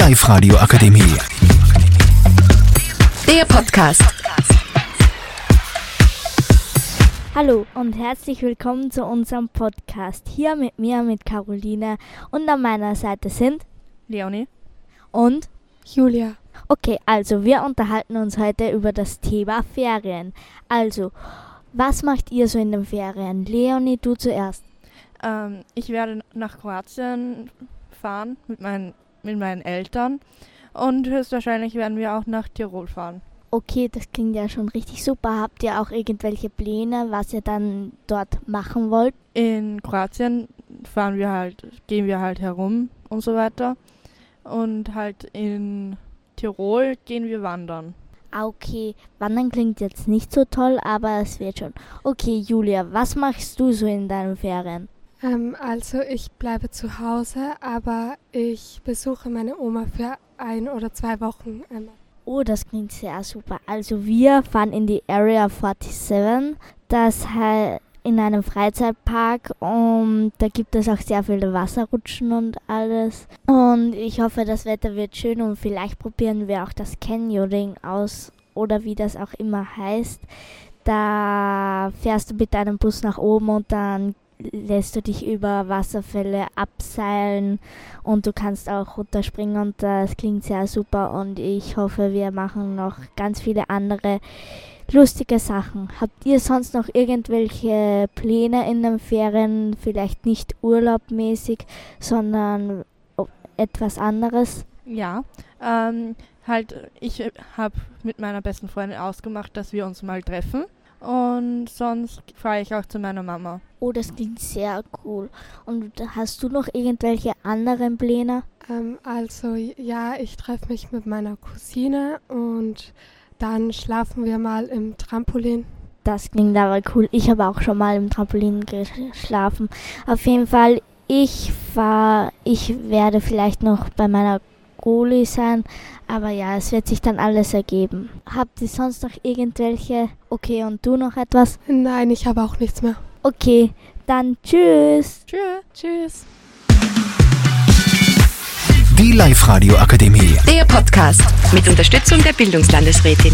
Live-Radio Akademie. Der Podcast. Hallo und herzlich willkommen zu unserem Podcast. Hier mit mir, mit Caroline und an meiner Seite sind Leonie. und Julia. okay, also wir unterhalten uns heute über das Thema Ferien. Also, was macht ihr so in den Ferien? Leonie, du zuerst. Ähm, ich werde nach Kroatien fahren mit meinen, mit meinen Eltern und höchstwahrscheinlich werden wir auch nach Tirol fahren. Okay, das klingt ja schon richtig super. Habt ihr auch irgendwelche Pläne, was ihr dann dort machen wollt? In Kroatien fahren wir halt, gehen wir halt herum und so weiter. Und halt in Tirol gehen wir wandern. Ah, okay, Wandern klingt jetzt nicht so toll, aber es wird schon. Okay, Julia, was machst du so in deinen Ferien? Ähm, also ich bleibe zu Hause, aber ich besuche meine Oma für ein oder zwei Wochen einmal. Oh, das klingt sehr super. Also wir fahren in die Area 47. Das halt in einem Freizeitpark und da gibt es auch sehr viele Wasserrutschen und alles. Und ich hoffe, das Wetter wird schön und vielleicht probieren wir auch das Canyoning aus oder wie das auch immer heißt. Da fährst du mit deinem Bus nach oben und dann lässt du dich über Wasserfälle abseilen und du kannst auch runterspringen und das klingt sehr super und ich hoffe, wir machen noch ganz viele andere lustige Sachen. Habt ihr sonst noch irgendwelche Pläne in den Ferien, vielleicht nicht urlaubmäßig, sondern etwas anderes? Ja, ähm, halt, ich habe mit meiner besten Freundin ausgemacht, dass wir uns mal treffen. Und sonst fahre ich auch zu meiner Mama. Oh, das klingt sehr cool. Und hast du noch irgendwelche anderen Pläne? Ähm, also ja, ich treffe mich mit meiner Cousine und dann schlafen wir mal im Trampolin. Das klingt aber cool. Ich habe auch schon mal im Trampolin geschlafen. Auf jeden Fall, ich fahr, ich werde vielleicht noch bei meiner Goli sein, aber ja, es wird sich dann alles ergeben. Habt ihr sonst noch irgendwelche? Okay, und du noch etwas? Nein, ich habe auch nichts mehr. Okay, dann tschüss. Tschüss. Tschüss. Die Live-Radio Akademie. Der Podcast mit Unterstützung der Bildungslandesrätin.